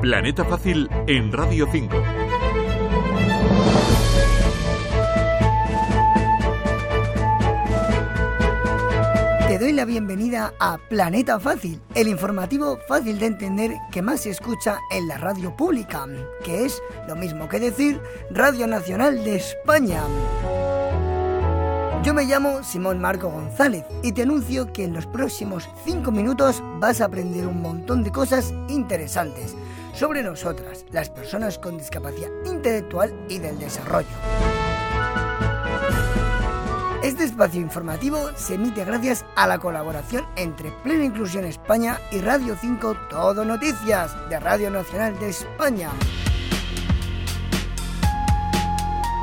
Planeta Fácil en Radio 5. Te doy la bienvenida a Planeta Fácil, el informativo fácil de entender que más se escucha en la radio pública, que es lo mismo que decir Radio Nacional de España. Yo me llamo Simón Marco González y te anuncio que en los próximos 5 minutos vas a aprender un montón de cosas interesantes sobre nosotras, las personas con discapacidad intelectual y del desarrollo. Este espacio informativo se emite gracias a la colaboración entre Plena Inclusión España y Radio 5 Todo Noticias de Radio Nacional de España.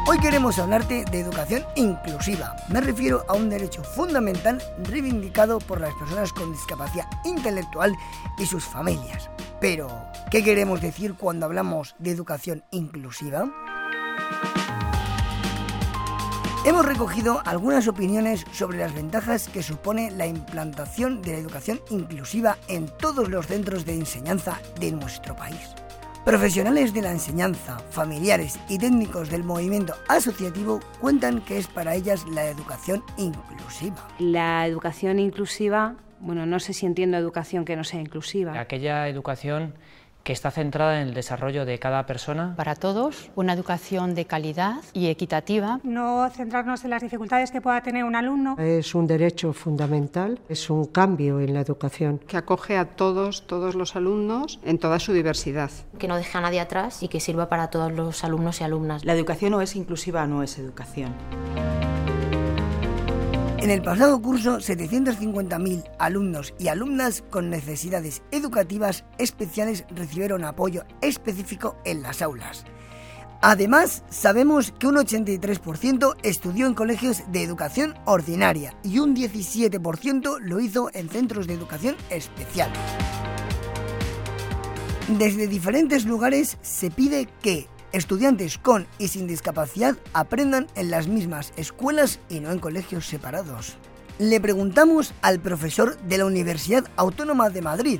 Hoy queremos hablarte de educación inclusiva. Me refiero a un derecho fundamental reivindicado por las personas con discapacidad intelectual y sus familias. Pero, ¿qué queremos decir cuando hablamos de educación inclusiva? Hemos recogido algunas opiniones sobre las ventajas que supone la implantación de la educación inclusiva en todos los centros de enseñanza de nuestro país. Profesionales de la enseñanza, familiares y técnicos del movimiento asociativo cuentan que es para ellas la educación inclusiva. La educación inclusiva, bueno, no sé si entiendo educación que no sea inclusiva. Aquella educación que está centrada en el desarrollo de cada persona. Para todos, una educación de calidad y equitativa. No centrarnos en las dificultades que pueda tener un alumno. Es un derecho fundamental, es un cambio en la educación. Que acoge a todos, todos los alumnos en toda su diversidad. Que no deje a nadie atrás y que sirva para todos los alumnos y alumnas. La educación no es inclusiva, no es educación. En el pasado curso, 750.000 alumnos y alumnas con necesidades educativas especiales recibieron apoyo específico en las aulas. Además, sabemos que un 83% estudió en colegios de educación ordinaria y un 17% lo hizo en centros de educación especial. Desde diferentes lugares se pide que estudiantes con y sin discapacidad aprendan en las mismas escuelas y no en colegios separados. Le preguntamos al profesor de la Universidad Autónoma de Madrid,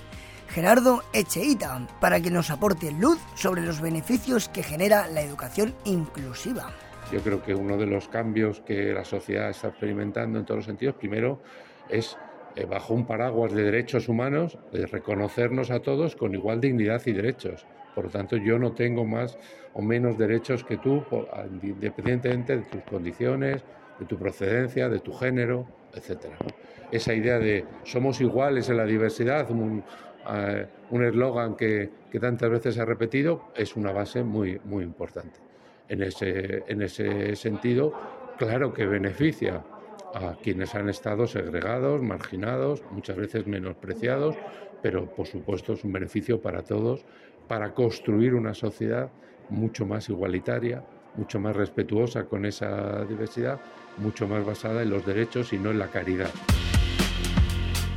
Gerardo Echeita, para que nos aporte luz sobre los beneficios que genera la educación inclusiva. Yo creo que uno de los cambios que la sociedad está experimentando en todos los sentidos, primero, es bajo un paraguas de derechos humanos, de reconocernos a todos con igual dignidad y derechos. Por lo tanto, yo no tengo más o menos derechos que tú, independientemente de tus condiciones, de tu procedencia, de tu género, etc. Esa idea de somos iguales en la diversidad, un eh, eslogan que, que, tantas veces se ha repetido, es una base muy, muy importante. En ese, en ese sentido, claro que beneficia a quienes han estado segregados, marginados, muchas veces menospreciados, pero por supuesto es un beneficio para todos para construir una sociedad mucho más igualitaria, mucho más respetuosa con esa diversidad, mucho más basada en los derechos y no en la caridad.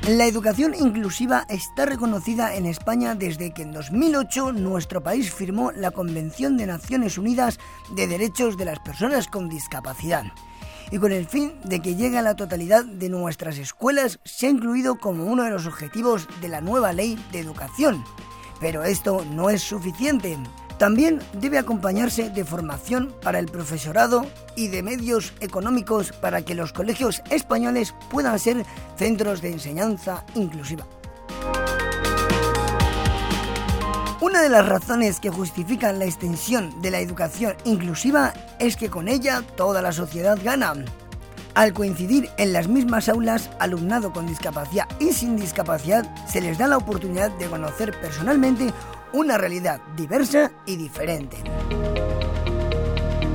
La educación inclusiva está reconocida en España desde que en 2008 nuestro país firmó la Convención de Naciones Unidas de Derechos de las Personas con Discapacidad. Y con el fin de que llegue a la totalidad de nuestras escuelas, se ha incluido como uno de los objetivos de la nueva ley de educación. Pero esto no es suficiente. También debe acompañarse de formación para el profesorado y de medios económicos para que los colegios españoles puedan ser centros de enseñanza inclusiva. Una de las razones que justifican la extensión de la educación inclusiva es que con ella toda la sociedad gana. Al coincidir en las mismas aulas, alumnado con discapacidad y sin discapacidad se les da la oportunidad de conocer personalmente una realidad diversa y diferente.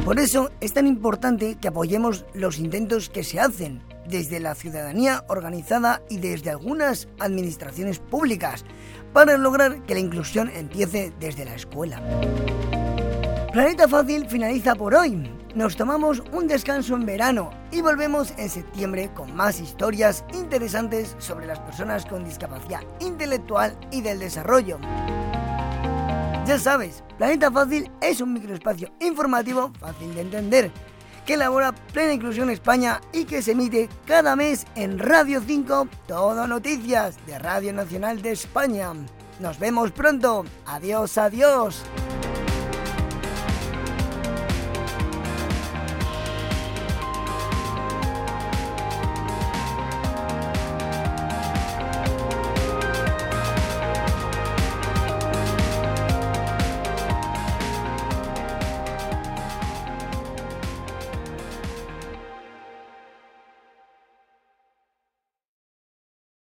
Por eso es tan importante que apoyemos los intentos que se hacen desde la ciudadanía organizada y desde algunas administraciones públicas para lograr que la inclusión empiece desde la escuela. Planeta Fácil finaliza por hoy. Nos tomamos un descanso en verano y volvemos en septiembre con más historias interesantes sobre las personas con discapacidad intelectual y del desarrollo. Ya sabes, Planeta Fácil es un microespacio informativo fácil de entender que elabora Plena Inclusión España y que se emite cada mes en Radio 5 Todo Noticias de Radio Nacional de España. Nos vemos pronto. Adiós, adiós.